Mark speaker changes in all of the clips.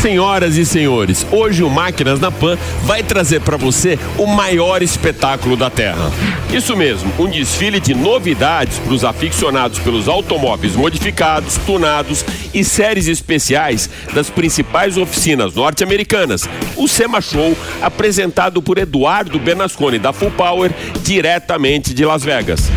Speaker 1: Senhoras e senhores, hoje o Máquinas na Pan vai trazer para você o maior espetáculo da Terra. Isso mesmo, um desfile de novidades para os aficionados pelos automóveis modificados, tunados e séries especiais das principais oficinas norte-americanas. O SEMA Show, apresentado por Eduardo Bernasconi da Full Power, diretamente de Las Vegas.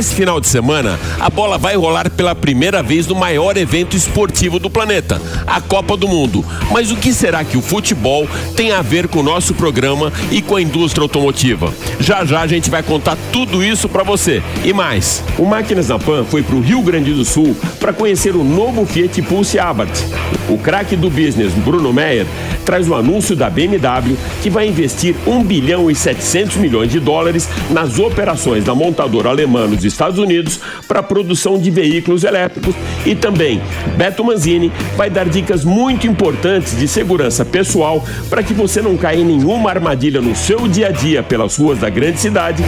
Speaker 1: Nesse final de semana, a bola vai rolar pela primeira vez no maior evento esportivo do planeta, a Copa do Mundo. Mas o que será que o futebol tem a ver com o nosso programa e com a indústria automotiva? Já já a gente vai contar tudo isso para você. E mais, o Máquinas na Pan foi para o Rio Grande do Sul para conhecer o novo Fiat Pulse Abarth. O craque do business, Bruno Meyer, traz o anúncio da BMW que vai investir 1 bilhão e 700 milhões de dólares nas operações da montadora alemã nos Estados Unidos para a produção de veículos elétricos e também Beto Manzini vai dar dicas muito importantes de segurança pessoal para que você não caia em nenhuma armadilha no seu dia a dia pelas ruas da grande cidade.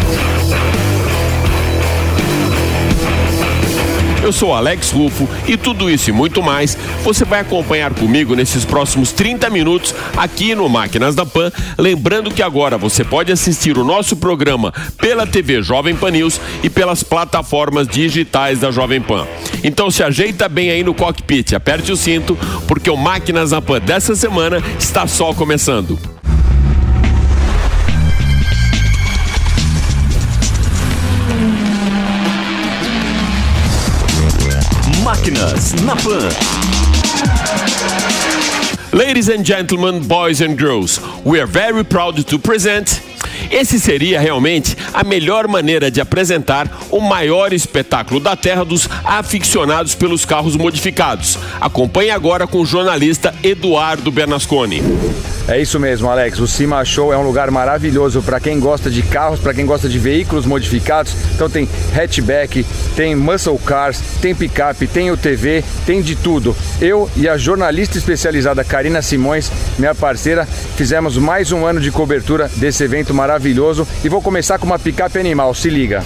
Speaker 1: Eu sou Alex Rufo e tudo isso e muito mais você vai acompanhar comigo nesses próximos 30 minutos aqui no Máquinas da Pan. Lembrando que agora você pode assistir o nosso programa pela TV Jovem Pan News e pelas plataformas digitais da Jovem Pan. Então se ajeita bem aí no cockpit, aperte o cinto, porque o Máquinas da Pan dessa semana está só começando.
Speaker 2: Máquinas na Pan.
Speaker 1: Ladies and gentlemen, boys and girls, we are very proud to present esse seria realmente a melhor maneira de apresentar o maior espetáculo da Terra dos aficionados pelos carros modificados. Acompanhe agora com o jornalista Eduardo Bernasconi.
Speaker 3: É isso mesmo, Alex. O Cima Show é um lugar maravilhoso para quem gosta de carros, para quem gosta de veículos modificados. Então tem hatchback, tem muscle cars, tem picape, tem UTV, tem de tudo. Eu e a jornalista especializada Karina Simões, minha parceira, fizemos mais um ano de cobertura desse evento maravilhoso e vou começar com uma picape animal. Se liga.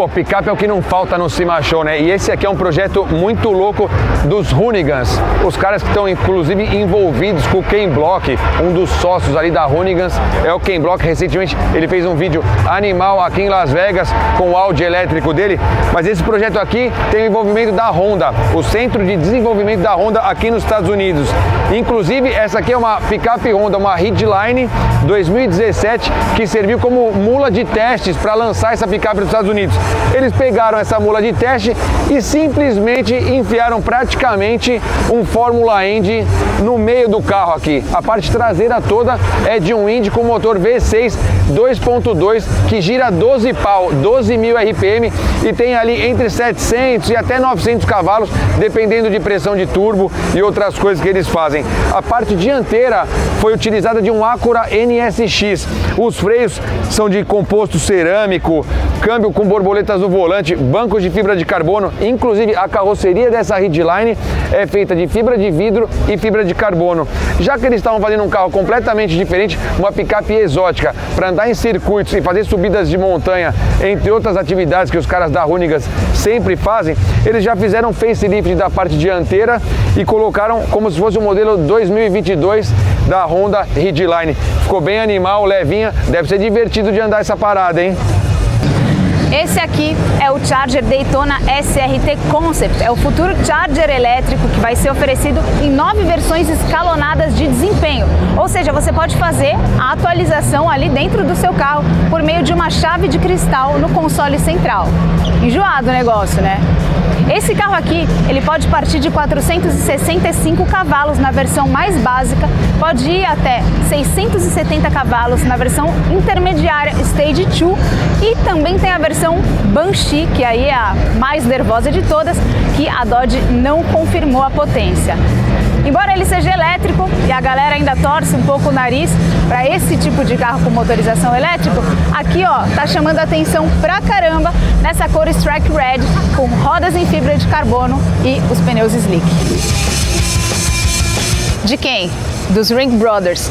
Speaker 3: Pô, picape é o que não falta no Cima Show, né? E esse aqui é um projeto muito louco dos Hoonigans. Os caras que estão, inclusive, envolvidos com o Ken Block, um dos sócios ali da Hoonigans, é o Ken Block. Recentemente ele fez um vídeo animal aqui em Las Vegas com o áudio elétrico dele. Mas esse projeto aqui tem o envolvimento da Honda, o Centro de Desenvolvimento da Honda aqui nos Estados Unidos. Inclusive, essa aqui é uma picape Honda, uma Ridgeline 2017, que serviu como mula de testes para lançar essa picape nos Estados Unidos. Eles pegaram essa mula de teste e simplesmente enfiaram praticamente um Fórmula Indy no meio do carro aqui. A parte traseira toda é de um Indy com motor V6 2.2 que gira 12 pau, 12 mil RPM e tem ali entre 700 e até 900 cavalos, dependendo de pressão de turbo e outras coisas que eles fazem. A parte dianteira foi utilizada de um Acura NSX. Os freios são de composto cerâmico, câmbio com borboletas no volante, bancos de fibra de carbono, inclusive a carroceria dessa Ridgeline é feita de fibra de vidro e fibra de carbono. Já que eles estavam fazendo um carro completamente diferente, uma picape exótica, para andar em circuitos e fazer subidas de montanha, entre outras atividades que os caras da Runigas sempre fazem, eles já fizeram facelift da parte dianteira e colocaram como se fosse o modelo 2022 da Honda Ridgeline. Ficou bem animal, levinha, deve ser divertido de andar essa parada, hein?
Speaker 4: Esse aqui é o Charger Daytona SRT Concept. É o futuro Charger elétrico que vai ser oferecido em nove versões escalonadas de desempenho. Ou seja, você pode fazer a atualização ali dentro do seu carro por meio de uma chave de cristal no console central. Enjoado o negócio, né? Esse carro aqui, ele pode partir de 465 cavalos na versão mais básica, pode ir até 670 cavalos na versão intermediária Stage 2 e também tem a versão Banshee, que aí é a mais nervosa de todas, que a Dodge não confirmou a potência. Embora ele seja elétrico e a galera ainda torce um pouco o nariz para esse tipo de carro com motorização elétrica, aqui ó, tá chamando atenção pra caramba nessa cor Strike Red com rodas em fibra de carbono e os pneus slick. De quem? dos Ring Brothers.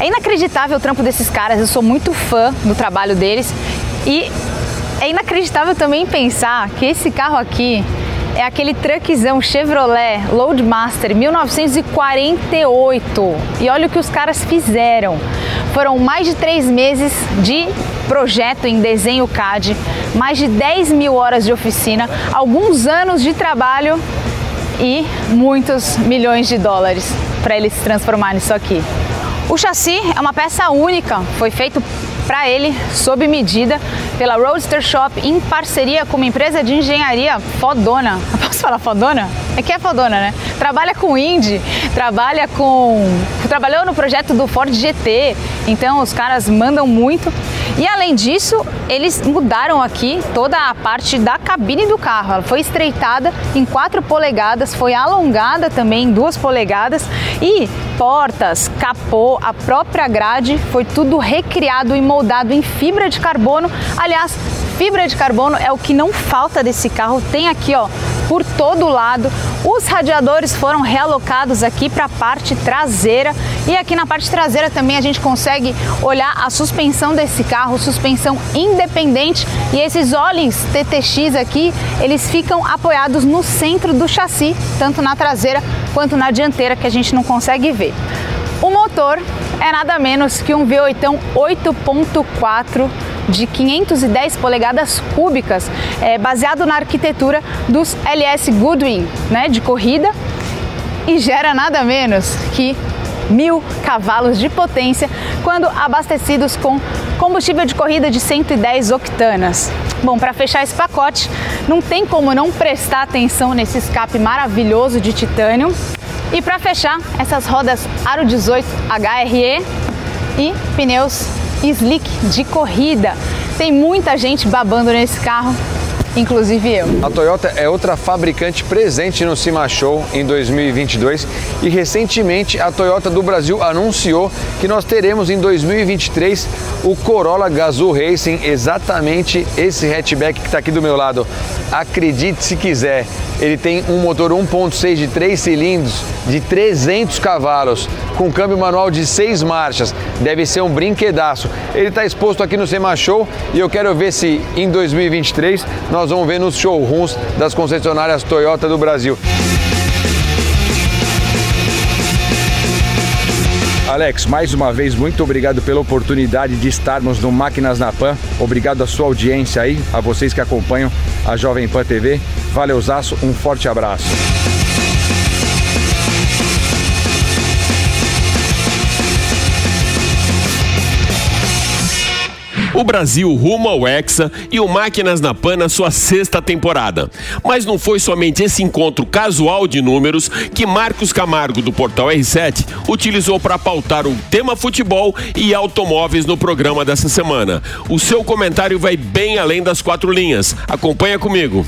Speaker 4: É inacreditável o trampo desses caras, eu sou muito fã do trabalho deles e é inacreditável também pensar que esse carro aqui é aquele truckzão Chevrolet Loadmaster 1948. E olha o que os caras fizeram. Foram mais de três meses de projeto em desenho CAD, mais de 10 mil horas de oficina, alguns anos de trabalho e muitos milhões de dólares para eles se transformarem nisso aqui. O chassi é uma peça única, foi feito para ele sob medida pela Roadster Shop em parceria com uma empresa de engenharia fodona. Posso falar fodona? É que é fodona, né? Trabalha com Indy, trabalha com. trabalhou no projeto do Ford GT, então os caras mandam muito. E além disso, eles mudaram aqui toda a parte da cabine do carro. Ela foi estreitada em 4 polegadas, foi alongada também em 2 polegadas e portas, capô, a própria grade foi tudo recriado e moldado em fibra de carbono. Aliás, fibra de carbono é o que não falta desse carro. Tem aqui, ó, por todo lado. Os radiadores foram realocados aqui para a parte traseira e aqui na parte traseira também a gente consegue olhar a suspensão desse carro, suspensão independente e esses olhos TTX aqui, eles ficam apoiados no centro do chassi, tanto na traseira quanto na dianteira que a gente não consegue ver. O motor é nada menos que um V8 8.4 de 510 polegadas cúbicas, é, baseado na arquitetura dos LS Goodwin, né, de corrida, e gera nada menos que mil cavalos de potência quando abastecidos com combustível de corrida de 110 octanas. Bom, para fechar esse pacote, não tem como não prestar atenção nesse escape maravilhoso de titânio. E para fechar, essas rodas Aro 18 HRE e pneus slick de corrida. Tem muita gente babando nesse carro, inclusive eu.
Speaker 3: A Toyota é outra fabricante presente no Cima Show em 2022 e recentemente a Toyota do Brasil anunciou que nós teremos em 2023 o Corolla Gazoo Racing, exatamente esse hatchback que está aqui do meu lado. Acredite se quiser, ele tem um motor 1.6 de 3 cilindros de 300 cavalos, com câmbio manual de 6 marchas. Deve ser um brinquedaço. Ele está exposto aqui no Sema Show e eu quero ver se em 2023 nós vamos ver nos showrooms das concessionárias Toyota do Brasil. Alex, mais uma vez, muito obrigado pela oportunidade de estarmos no Máquinas na Pan. Obrigado à sua audiência aí, a vocês que acompanham a Jovem Pan TV. Valeuzaço, um forte abraço.
Speaker 1: O Brasil rumo ao Hexa e o Máquinas na Pan na sua sexta temporada. Mas não foi somente esse encontro casual de números que Marcos Camargo, do Portal R7, utilizou para pautar o tema futebol e automóveis no programa dessa semana. O seu comentário vai bem além das quatro linhas. Acompanha comigo.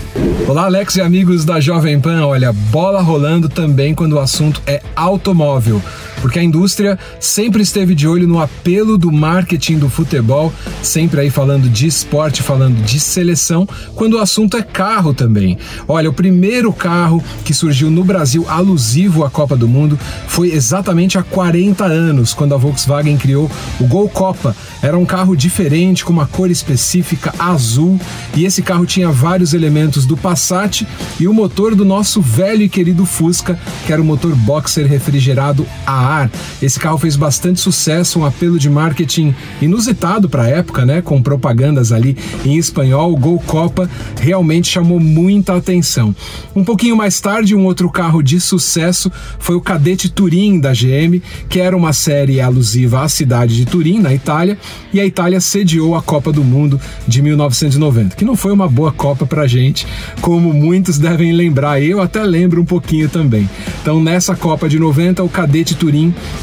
Speaker 5: Olá, Alex e amigos da Jovem Pan. Olha, bola rolando também quando o assunto é automóvel porque a indústria sempre esteve de olho no apelo do marketing do futebol, sempre aí falando de esporte, falando de seleção, quando o assunto é carro também. Olha, o primeiro carro que surgiu no Brasil alusivo à Copa do Mundo foi exatamente há 40 anos, quando a Volkswagen criou o Gol Copa. Era um carro diferente, com uma cor específica azul, e esse carro tinha vários elementos do Passat e o motor do nosso velho e querido Fusca, que era o motor boxer refrigerado a ar. Esse carro fez bastante sucesso, um apelo de marketing inusitado para a época, né? Com propagandas ali em espanhol, Gol Copa realmente chamou muita atenção. Um pouquinho mais tarde, um outro carro de sucesso foi o Cadete Turim da GM, que era uma série alusiva à cidade de Turim, na Itália, e a Itália sediou a Copa do Mundo de 1990, que não foi uma boa Copa para gente, como muitos devem lembrar. Eu até lembro um pouquinho também. Então, nessa Copa de 90, o Cadete Turim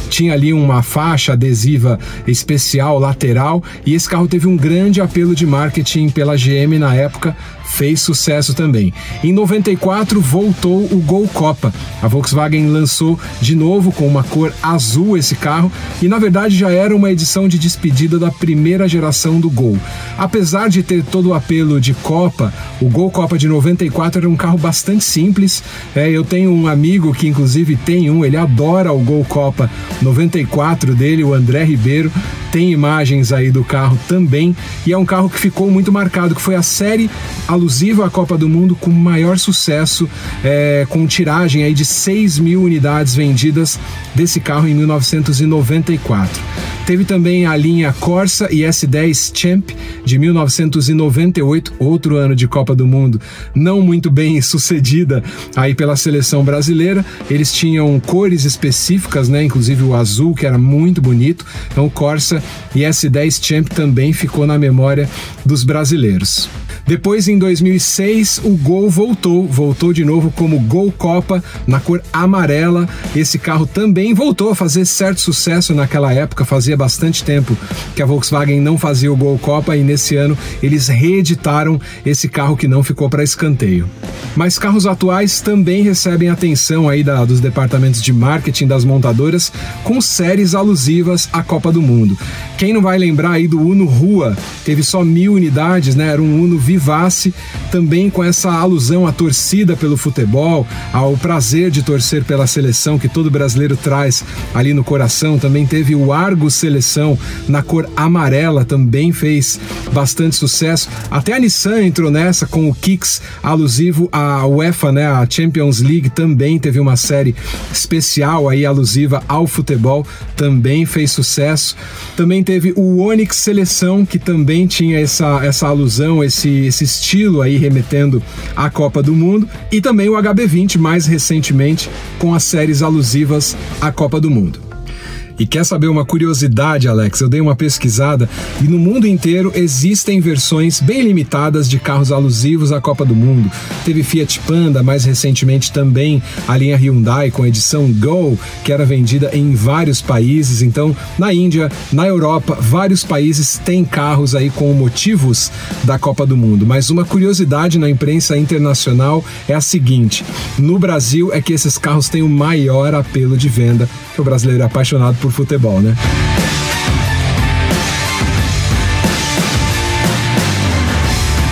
Speaker 5: tinha ali uma faixa adesiva especial lateral e esse carro teve um grande apelo de marketing pela GM na época, fez sucesso também. Em 94 voltou o Gol Copa. A Volkswagen lançou de novo com uma cor azul esse carro e na verdade já era uma edição de despedida da primeira geração do Gol. Apesar de ter todo o apelo de Copa, o Gol Copa de 94 era um carro bastante simples. É, eu tenho um amigo que inclusive tem um, ele adora o Gol Copa 94 dele, o André Ribeiro tem imagens aí do carro também e é um carro que ficou muito marcado, que foi a série alusiva à Copa do Mundo com maior sucesso, é, com tiragem aí de 6 mil unidades vendidas desse carro em 1994. Teve também a linha Corsa e S10 Champ de 1998, outro ano de Copa do Mundo, não muito bem sucedida aí pela seleção brasileira. Eles tinham cores específicas, né? Inclusive o azul, que era muito bonito. Então Corsa e S10 Champ também ficou na memória dos brasileiros. Depois, em 2006, o Gol voltou, voltou de novo como Gol Copa na cor amarela. Esse carro também voltou a fazer certo sucesso naquela época, fazia bastante tempo que a Volkswagen não fazia o Gol Copa e nesse ano eles reeditaram esse carro que não ficou para escanteio. Mas carros atuais também recebem atenção aí da, dos departamentos de marketing das montadoras com séries alusivas à Copa do Mundo. Quem não vai lembrar aí do Uno Rua? Teve só mil unidades, né? Era um Uno vivace, também com essa alusão à torcida pelo futebol, ao prazer de torcer pela seleção que todo brasileiro traz ali no coração. Também teve o Argo Seleção na cor amarela, também fez bastante sucesso. Até a Nissan entrou nessa com o Kicks alusivo à UEFA, né? A Champions League também teve uma série especial aí alusiva ao futebol, também fez sucesso. Também teve o Onix Seleção, que também tinha essa, essa alusão, esse esse estilo aí remetendo à Copa do Mundo e também o HB20 mais recentemente com as séries alusivas à Copa do Mundo. E quer saber uma curiosidade, Alex? Eu dei uma pesquisada e no mundo inteiro existem versões bem limitadas de carros alusivos à Copa do Mundo. Teve Fiat Panda, mais recentemente também a linha Hyundai com a edição Go, que era vendida em vários países. Então, na Índia, na Europa, vários países têm carros aí com motivos da Copa do Mundo. Mas uma curiosidade na imprensa internacional é a seguinte: no Brasil é que esses carros têm o maior apelo de venda, que o brasileiro é apaixonado por futebol, né?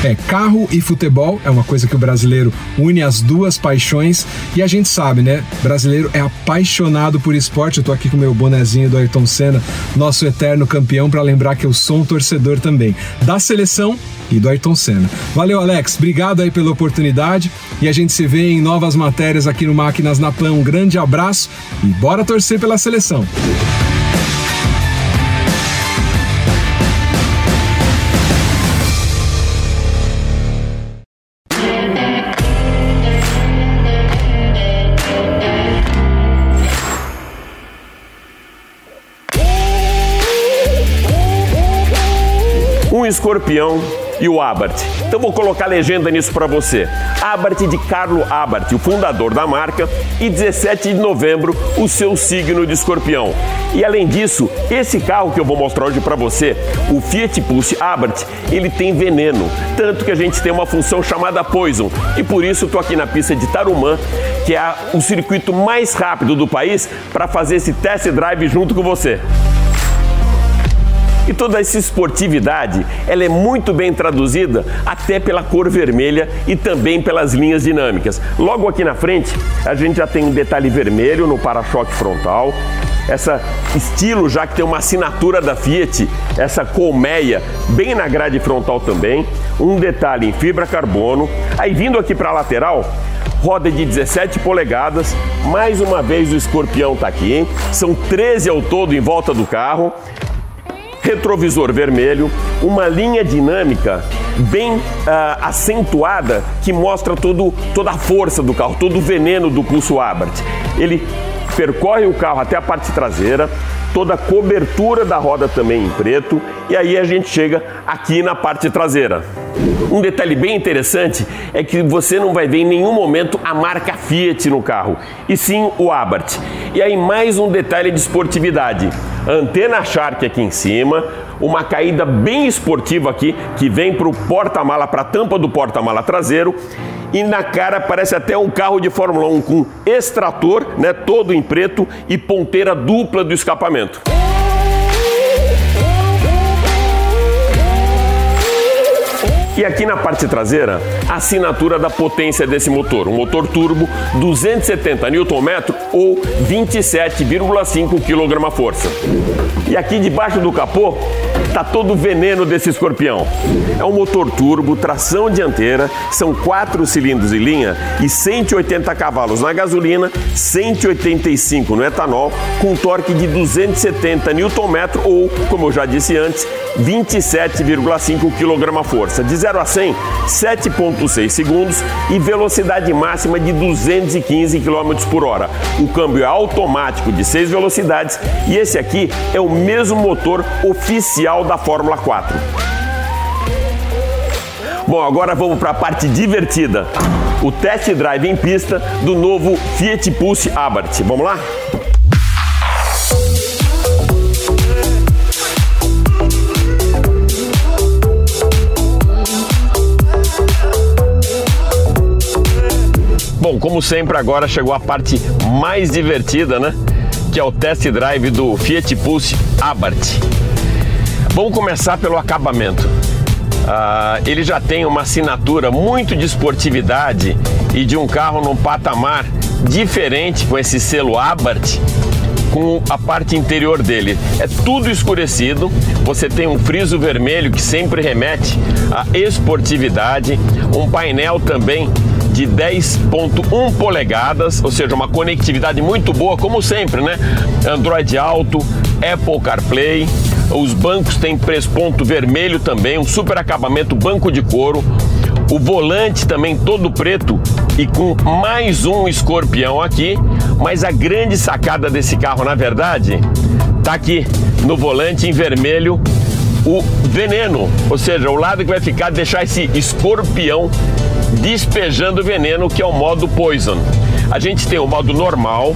Speaker 5: É, carro e futebol é uma coisa que o brasileiro une as duas paixões e a gente sabe, né? brasileiro é apaixonado por esporte. Eu tô aqui com meu bonezinho do Ayrton Senna, nosso eterno campeão, para lembrar que eu sou um torcedor também da seleção e do Ayrton Senna. Valeu, Alex. Obrigado aí pela oportunidade e a gente se vê em novas matérias aqui no Máquinas na Plan. Um grande abraço e bora torcer pela seleção.
Speaker 1: Escorpião e o Abarth. Então vou colocar legenda nisso para você. Abarth de Carlo Abarth, o fundador da marca, e 17 de novembro o seu signo de escorpião. E além disso, esse carro que eu vou mostrar hoje para você, o Fiat Pulse Abarth, ele tem veneno, tanto que a gente tem uma função chamada Poison. E por isso estou aqui na pista de Tarumã, que é o circuito mais rápido do país, para fazer esse test drive junto com você. E toda essa esportividade, ela é muito bem traduzida até pela cor vermelha e também pelas linhas dinâmicas. Logo aqui na frente, a gente já tem um detalhe vermelho no para-choque frontal, essa estilo já que tem uma assinatura da Fiat, essa colmeia bem na grade frontal também, um detalhe em fibra carbono. Aí vindo aqui para a lateral, roda de 17 polegadas, mais uma vez o escorpião está aqui, hein? São 13 ao todo em volta do carro retrovisor vermelho, uma linha dinâmica bem uh, acentuada que mostra todo, toda a força do carro, todo o veneno do pulso Abarth. Ele percorre o carro até a parte traseira, toda a cobertura da roda também em preto, e aí a gente chega aqui na parte traseira. Um detalhe bem interessante é que você não vai ver em nenhum momento a marca Fiat no carro, e sim o Abarth. E aí mais um detalhe de esportividade. Antena Shark aqui em cima, uma caída bem esportiva aqui que vem para o porta-mala, para a tampa do porta-mala traseiro e na cara parece até um carro de Fórmula 1 com extrator, né, todo em preto e ponteira dupla do escapamento. E aqui na parte traseira, a assinatura da potência desse motor, um motor turbo 270 Nm ou 27,5 kgf. E aqui debaixo do capô tá todo o veneno desse escorpião. É um motor turbo, tração dianteira, são quatro cilindros em linha e 180 cavalos na gasolina, 185 no etanol, com torque de 270 Nm ou, como eu já disse antes, 27,5 kgf. De 0 a 100, 7,6 segundos e velocidade máxima de 215 km por hora. O câmbio é automático de 6 velocidades e esse aqui é o mesmo motor oficial da Fórmula 4. Bom, agora vamos para a parte divertida. O test drive em pista do novo Fiat Pulse Abarth. Vamos lá? Bom, como sempre, agora chegou a parte mais divertida, né? Que é o test drive do Fiat Pulse Abarth. Vamos começar pelo acabamento. Uh, ele já tem uma assinatura muito de esportividade e de um carro num patamar diferente com esse selo Abarth com a parte interior dele. É tudo escurecido, você tem um friso vermelho que sempre remete à esportividade, um painel também de 10.1 polegadas, ou seja, uma conectividade muito boa, como sempre, né? Android Auto, Apple CarPlay, os bancos têm ponto vermelho também, um super acabamento banco de couro, o volante também todo preto e com mais um escorpião aqui, mas a grande sacada desse carro, na verdade, tá aqui no volante em vermelho o veneno, ou seja, o lado que vai ficar deixar esse escorpião despejando veneno, que é o modo poison. A gente tem o modo normal,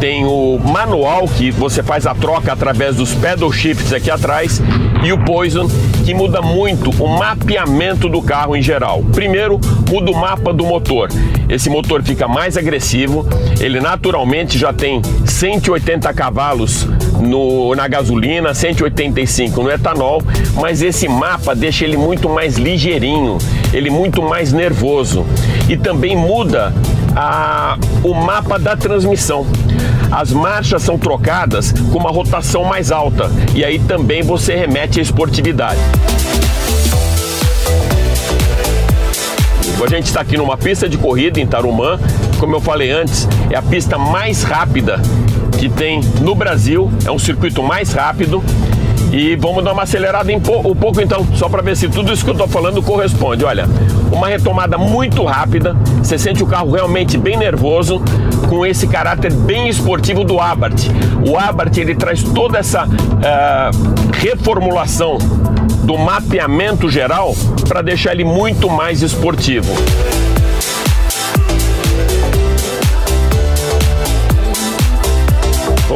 Speaker 1: tem o manual que você faz a troca através dos pedal shifts aqui atrás e o Poison que muda muito o mapeamento do carro em geral. Primeiro, muda o mapa do motor. Esse motor fica mais agressivo, ele naturalmente já tem 180 cavalos no, na gasolina, 185 no etanol, mas esse mapa deixa ele muito mais ligeirinho, ele muito mais nervoso. E também muda a, o mapa da transmissão. As marchas são trocadas com uma rotação mais alta e aí também você remete à esportividade. A gente está aqui numa pista de corrida em Tarumã, como eu falei antes, é a pista mais rápida que tem no Brasil, é um circuito mais rápido e vamos dar uma acelerada em um pouco então, só para ver se tudo isso que eu estou falando corresponde. Olha, uma retomada muito rápida, você sente o carro realmente bem nervoso, com esse caráter bem esportivo do Abarth. O Abarth ele traz toda essa uh, reformulação do mapeamento geral para deixar ele muito mais esportivo.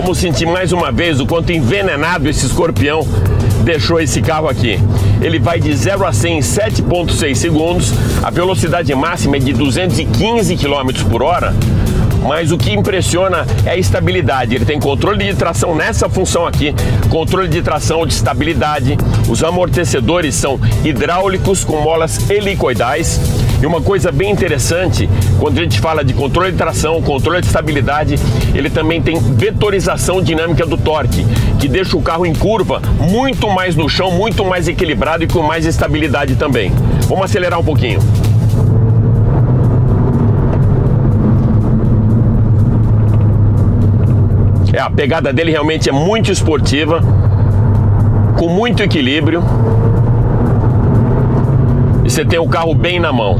Speaker 1: Vamos sentir mais uma vez o quanto envenenado esse escorpião deixou esse carro aqui. Ele vai de 0 a 100 em 7,6 segundos, a velocidade máxima é de 215 km por hora. Mas o que impressiona é a estabilidade. Ele tem controle de tração nessa função aqui, controle de tração de estabilidade. Os amortecedores são hidráulicos com molas helicoidais e uma coisa bem interessante, quando a gente fala de controle de tração, controle de estabilidade, ele também tem vetorização dinâmica do torque, que deixa o carro em curva muito mais no chão, muito mais equilibrado e com mais estabilidade também. Vamos acelerar um pouquinho. É, a pegada dele realmente é muito esportiva, com muito equilíbrio você tem o carro bem na mão.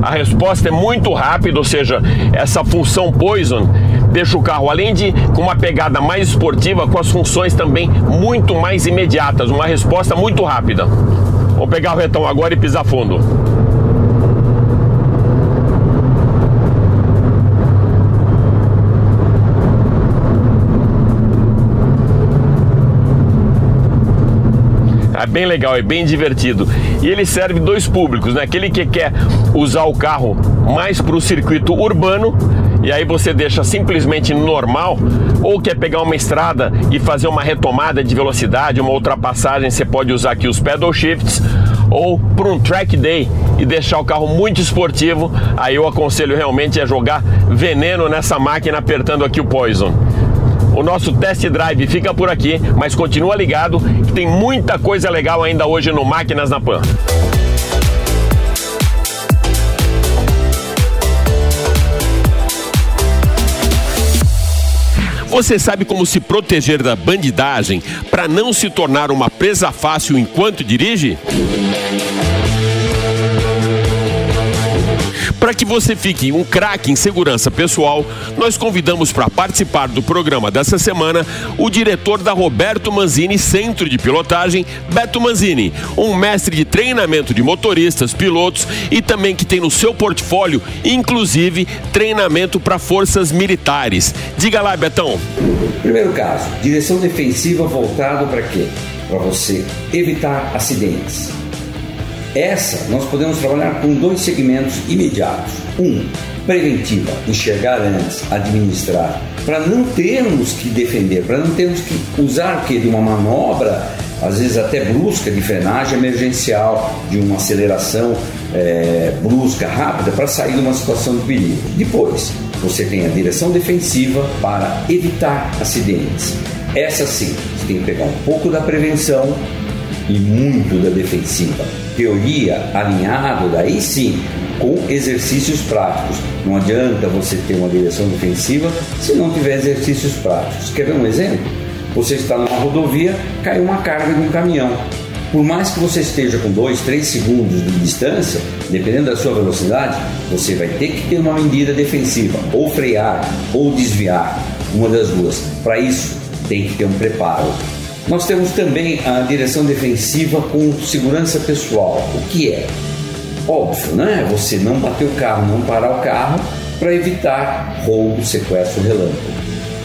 Speaker 1: A resposta é muito rápida, ou seja, essa função Poison deixa o carro, além de com uma pegada mais esportiva, com as funções também muito mais imediatas, uma resposta muito rápida. Vamos pegar o retão agora e pisar fundo. É bem legal, é bem divertido. E ele serve dois públicos, né? Aquele que quer usar o carro mais para o circuito urbano e aí você deixa simplesmente normal, ou quer pegar uma estrada e fazer uma retomada de velocidade, uma ultrapassagem, você pode usar aqui os pedal shifts, ou para um track day e deixar o carro muito esportivo, aí eu aconselho realmente a jogar veneno nessa máquina apertando aqui o Poison. O nosso test drive fica por aqui, mas continua ligado que tem muita coisa legal ainda hoje no Máquinas na Pan. Você sabe como se proteger da bandidagem para não se tornar uma presa fácil enquanto dirige? Para que você fique um craque em segurança pessoal, nós convidamos para participar do programa dessa semana o diretor da Roberto Manzini Centro de Pilotagem, Beto Manzini, um mestre de treinamento de motoristas, pilotos e também que tem no seu portfólio, inclusive, treinamento para forças militares. Diga lá, Betão.
Speaker 6: Primeiro caso, direção defensiva voltado para quê? Para você evitar acidentes essa nós podemos trabalhar com dois segmentos imediatos. Um, preventiva, enxergar antes, administrar, para não termos que defender, para não termos que usar o que de uma manobra, às vezes até brusca de frenagem emergencial, de uma aceleração é, brusca, rápida, para sair de uma situação de perigo. Depois, você tem a direção defensiva para evitar acidentes. Essa sim, você tem que pegar um pouco da prevenção e muito da defensiva. Teoria alinhado, daí sim, com exercícios práticos. Não adianta você ter uma direção defensiva se não tiver exercícios práticos. Quer ver um exemplo? Você está numa rodovia, caiu uma carga de um caminhão. Por mais que você esteja com 2, 3 segundos de distância, dependendo da sua velocidade, você vai ter que ter uma medida defensiva, ou frear, ou desviar, uma das duas. Para isso, tem que ter um preparo. Nós temos também a direção defensiva com segurança pessoal. O que é? Óbvio, né? Você não bater o carro, não parar o carro para evitar roubo, sequestro, relâmpago.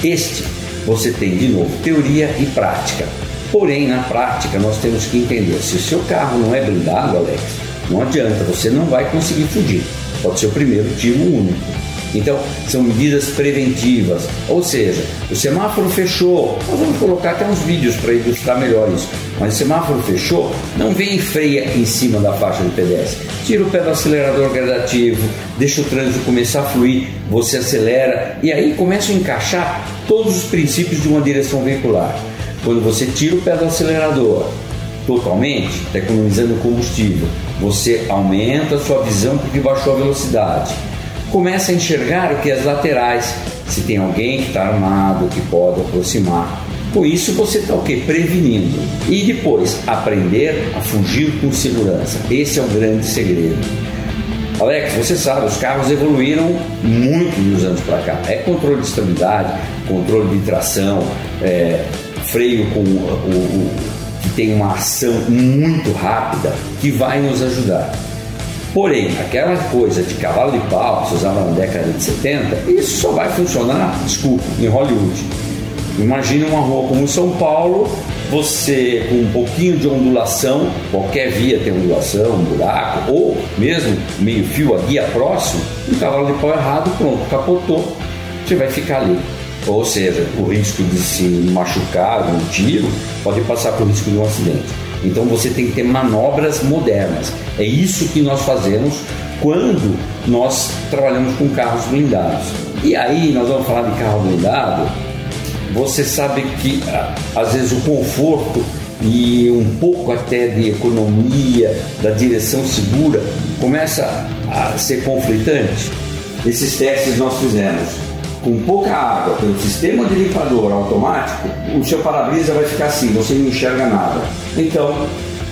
Speaker 6: Este você tem de novo teoria e prática. Porém, na prática, nós temos que entender: se o seu carro não é blindado, Alex, não adianta, você não vai conseguir fugir. Pode ser o primeiro tiro único. Então, são medidas preventivas. Ou seja, o semáforo fechou. Nós vamos colocar até uns vídeos para ilustrar melhor isso. Mas o semáforo fechou, não vem freia em cima da faixa de pedestre. Tira o pé do acelerador gradativo, deixa o trânsito começar a fluir, você acelera e aí começa a encaixar todos os princípios de uma direção veicular. Quando você tira o pé do acelerador, totalmente, está economizando combustível. Você aumenta a sua visão porque baixou a velocidade começa a enxergar o que é as laterais, se tem alguém que está armado, que pode aproximar. Com isso você está o que? Prevenindo. E depois aprender a fugir com segurança. Esse é o grande segredo. Alex, você sabe, os carros evoluíram muito nos anos para cá. É controle de estabilidade, controle de tração, é, freio com o, o, que tem uma ação muito rápida que vai nos ajudar. Porém, aquela coisa de cavalo de pau que se usava na década de 70, isso só vai funcionar, desculpa, em Hollywood. Imagine uma rua como São Paulo, você com um pouquinho de ondulação, qualquer via tem ondulação, um buraco, ou mesmo meio fio a guia próximo, um cavalo de pau errado, pronto, capotou, você vai ficar ali. Ou seja, o risco de se machucar, um tiro, pode passar por risco de um acidente. Então você tem que ter manobras modernas. É isso que nós fazemos quando nós trabalhamos com carros blindados. E aí nós vamos falar de carro blindado. Você sabe que às vezes o conforto e um pouco até de economia, da direção segura, começa a ser conflitante. Esses testes nós fizemos com pouca água pelo sistema de limpador automático, o seu para-brisa vai ficar assim, você não enxerga nada. Então,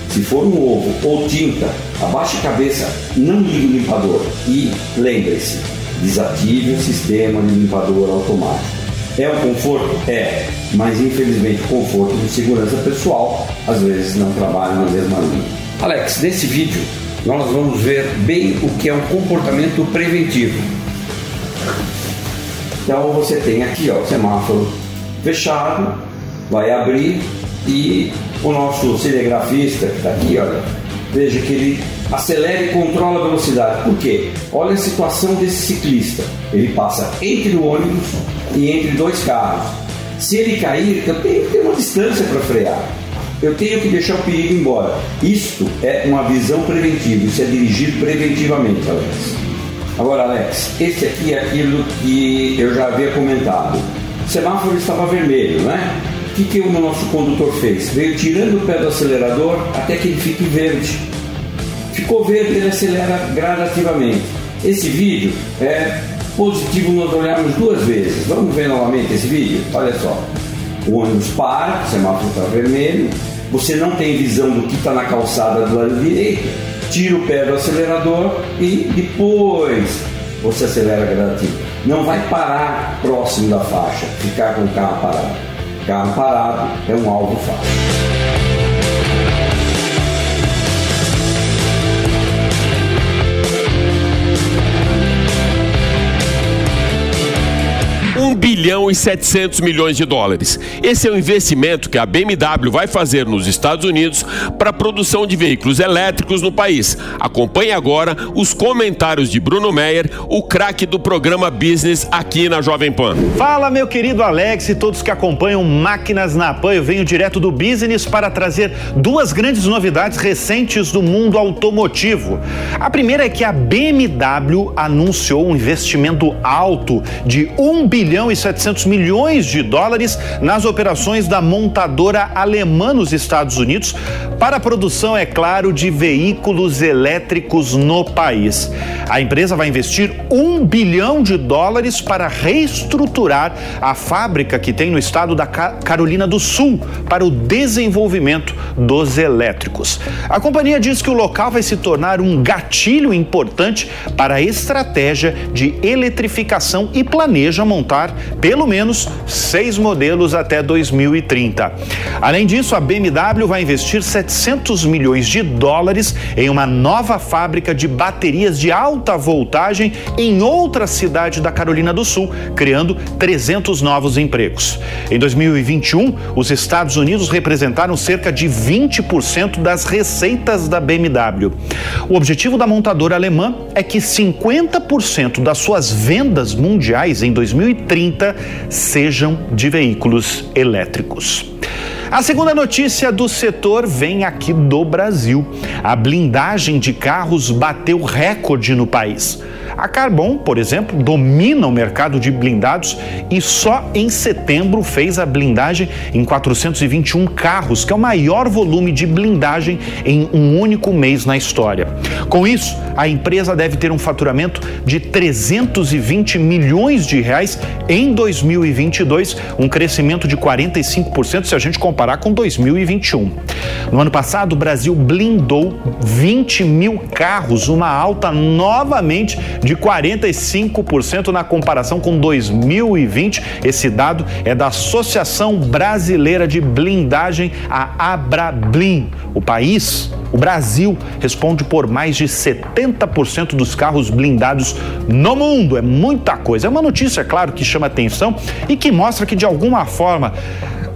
Speaker 6: se for um ovo ou tinta, abaixe a cabeça, não ligue o limpador e lembre-se, desative o sistema de limpador automático. É um conforto? É, mas infelizmente conforto de segurança pessoal às vezes não trabalha na mesma linha. Alex, nesse vídeo nós vamos ver bem o que é um comportamento preventivo. Então você tem aqui ó, o semáforo fechado, vai abrir e o nosso cinegrafista que está aqui, olha, veja que ele acelera e controla a velocidade. Por quê? Olha a situação desse ciclista. Ele passa entre o ônibus e entre dois carros. Se ele cair, eu tenho que ter uma distância para frear. Eu tenho que deixar o perigo embora. Isto é uma visão preventiva, isso é dirigir preventivamente, Alex. Agora, Alex, esse aqui é aquilo que eu já havia comentado. O semáforo estava vermelho, né? O que, que o nosso condutor fez? Veio tirando o pé do acelerador até que ele fique verde. Ficou verde, ele acelera gradativamente. Esse vídeo é positivo nós olharmos duas vezes. Vamos ver novamente esse vídeo? Olha só. O ônibus para, o semáforo está vermelho, você não tem visão do que está na calçada do lado direito, tira o pé do acelerador e depois você acelera gradativo. Não vai parar próximo da faixa, ficar com o carro parado. Carro parado é um alvo fácil.
Speaker 1: Bilhão e 700 milhões de dólares. Esse é o investimento que a BMW vai fazer nos Estados Unidos para a produção de veículos elétricos no país. Acompanhe agora os comentários de Bruno Meyer, o craque do programa Business aqui na Jovem Pan.
Speaker 7: Fala, meu querido Alex e todos que acompanham Máquinas na Pan. Eu venho direto do Business para trazer duas grandes novidades recentes do mundo automotivo. A primeira é que a BMW anunciou um investimento alto de 1 bilhão e 700 milhões de dólares nas operações da montadora alemã nos Estados Unidos para a produção, é claro, de veículos elétricos no país. A empresa vai investir um bilhão de dólares para reestruturar a fábrica que tem no estado da Carolina do Sul para o desenvolvimento dos elétricos. A companhia diz que o local vai se tornar um gatilho importante para a estratégia de eletrificação e planeja montar pelo menos seis modelos até 2030. Além disso, a BMW vai investir 700 milhões de dólares em uma nova fábrica de baterias de alta voltagem em outra cidade da Carolina do Sul, criando 300 novos empregos. Em 2021, os Estados Unidos representaram cerca de 20% das receitas da BMW. O objetivo da montadora alemã é que 50% das suas vendas mundiais em 2030 sejam de veículos elétricos. A segunda notícia do setor vem aqui do Brasil. A blindagem de carros bateu recorde no país. A Carbon, por exemplo, domina o mercado de blindados e só em setembro fez a blindagem em 421 carros, que é o maior volume de blindagem em um único mês na história. Com isso, a empresa deve ter um faturamento de 320 milhões de reais em 2022, um crescimento de 45% se a gente comparar com 2021. No ano passado, o Brasil blindou 20 mil carros, uma alta novamente de 45% na comparação com 2020. Esse dado é da Associação Brasileira de Blindagem, a Abrablim. O país, o Brasil, responde por mais de 70% dos carros blindados no mundo. É muita coisa. É uma notícia, claro, que chama atenção e que mostra que, de alguma forma,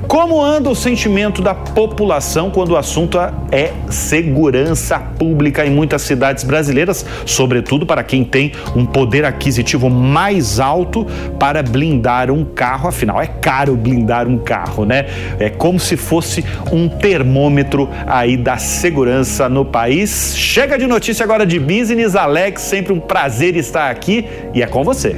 Speaker 7: como anda o sentimento da população quando o assunto é segurança pública em muitas cidades brasileiras, sobretudo para quem tem um poder aquisitivo mais alto para blindar um carro? Afinal, é caro blindar um carro, né? É como se fosse um termômetro aí da segurança no país. Chega de notícia agora de business, Alex, sempre um prazer estar aqui e é com você.